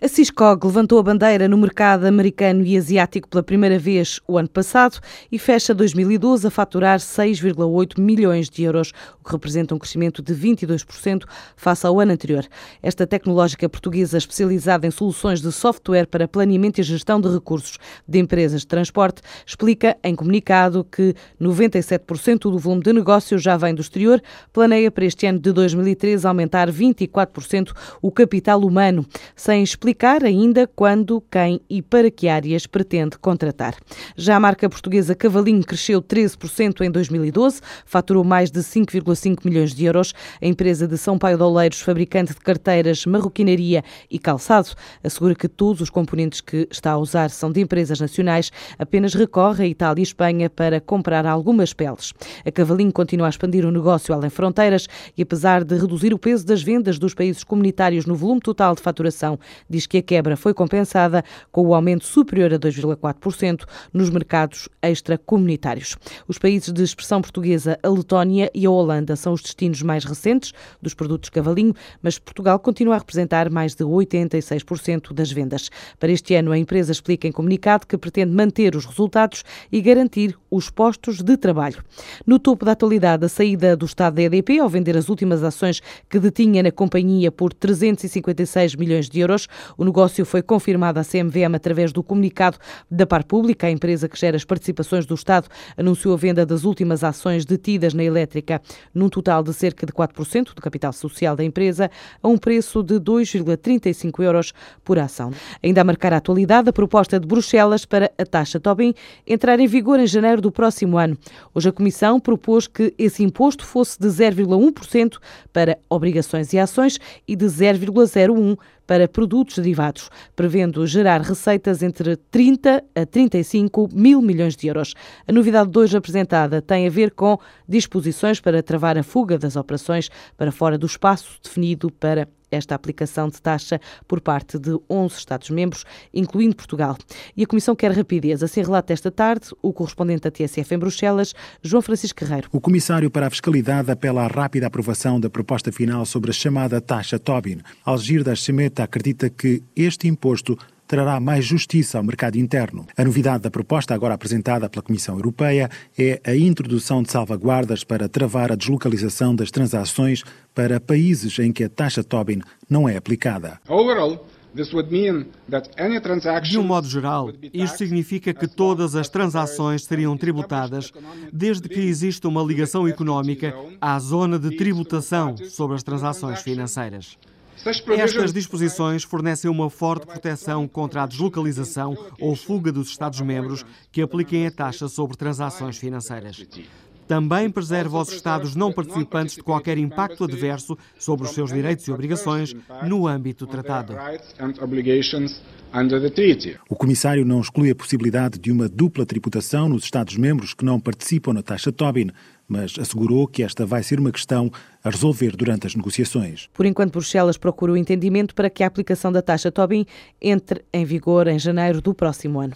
A Ciscog levantou a bandeira no mercado americano e asiático pela primeira vez o ano passado e fecha 2012 a faturar 6,8 milhões de euros, o que representa um crescimento de 22% face ao ano anterior. Esta tecnológica portuguesa especializada em soluções de software para planeamento e gestão de recursos de empresas de transporte explica em comunicado que 97% do volume de negócio já vem do exterior, planeia para este ano de 2013 aumentar 24% o capital humano, sem explicar explicar ainda quando, quem e para que áreas pretende contratar. Já a marca portuguesa Cavalinho cresceu 13% em 2012, faturou mais de 5,5 milhões de euros. A empresa de São Paulo de Oleiros, fabricante de carteiras, marroquinaria e calçado, assegura que todos os componentes que está a usar são de empresas nacionais, apenas recorre a Itália e Espanha para comprar algumas peles. A Cavalinho continua a expandir o negócio além fronteiras e, apesar de reduzir o peso das vendas dos países comunitários no volume total de faturação, diz que a quebra foi compensada com o aumento superior a 2,4% nos mercados extracomunitários. Os países de expressão portuguesa, a Letónia e a Holanda, são os destinos mais recentes dos produtos cavalinho, mas Portugal continua a representar mais de 86% das vendas. Para este ano, a empresa explica em comunicado que pretende manter os resultados e garantir os postos de trabalho. No topo da atualidade, a saída do Estado da EDP ao vender as últimas ações que detinha na companhia por 356 milhões de euros, o negócio foi confirmado à CMVM através do comunicado da Par Pública. A empresa que gera as participações do Estado anunciou a venda das últimas ações detidas na elétrica, num total de cerca de 4% do capital social da empresa, a um preço de 2,35 euros por ação. Ainda a marcar a atualidade, a proposta de Bruxelas para a taxa Tobin entrar em vigor em janeiro do próximo ano. Hoje a Comissão propôs que esse imposto fosse de 0,1% para obrigações e ações e de 0,01% para produtos derivados, prevendo gerar receitas entre 30 a 35 mil milhões de euros. A novidade de hoje apresentada tem a ver com disposições para travar a fuga das operações para fora do espaço definido para esta aplicação de taxa por parte de 11 Estados-membros, incluindo Portugal. E a Comissão quer rapidez. Assim relata esta tarde o correspondente da TSF em Bruxelas, João Francisco Guerreiro. O Comissário para a Fiscalidade apela à rápida aprovação da proposta final sobre a chamada taxa Tobin. Algirdas Semeta acredita que este imposto trará mais justiça ao mercado interno. A novidade da proposta, agora apresentada pela Comissão Europeia, é a introdução de salvaguardas para travar a deslocalização das transações para países em que a taxa Tobin não é aplicada. De um modo geral, isto significa que todas as transações seriam tributadas desde que exista uma ligação económica à zona de tributação sobre as transações financeiras. Estas disposições fornecem uma forte proteção contra a deslocalização ou fuga dos Estados-membros que apliquem a taxa sobre transações financeiras. Também preserva os Estados não participantes de qualquer impacto adverso sobre os seus direitos e obrigações no âmbito do tratado. O comissário não exclui a possibilidade de uma dupla tributação nos Estados-membros que não participam na taxa Tobin, mas assegurou que esta vai ser uma questão a resolver durante as negociações. Por enquanto, Bruxelas procura o entendimento para que a aplicação da taxa Tobin entre em vigor em janeiro do próximo ano.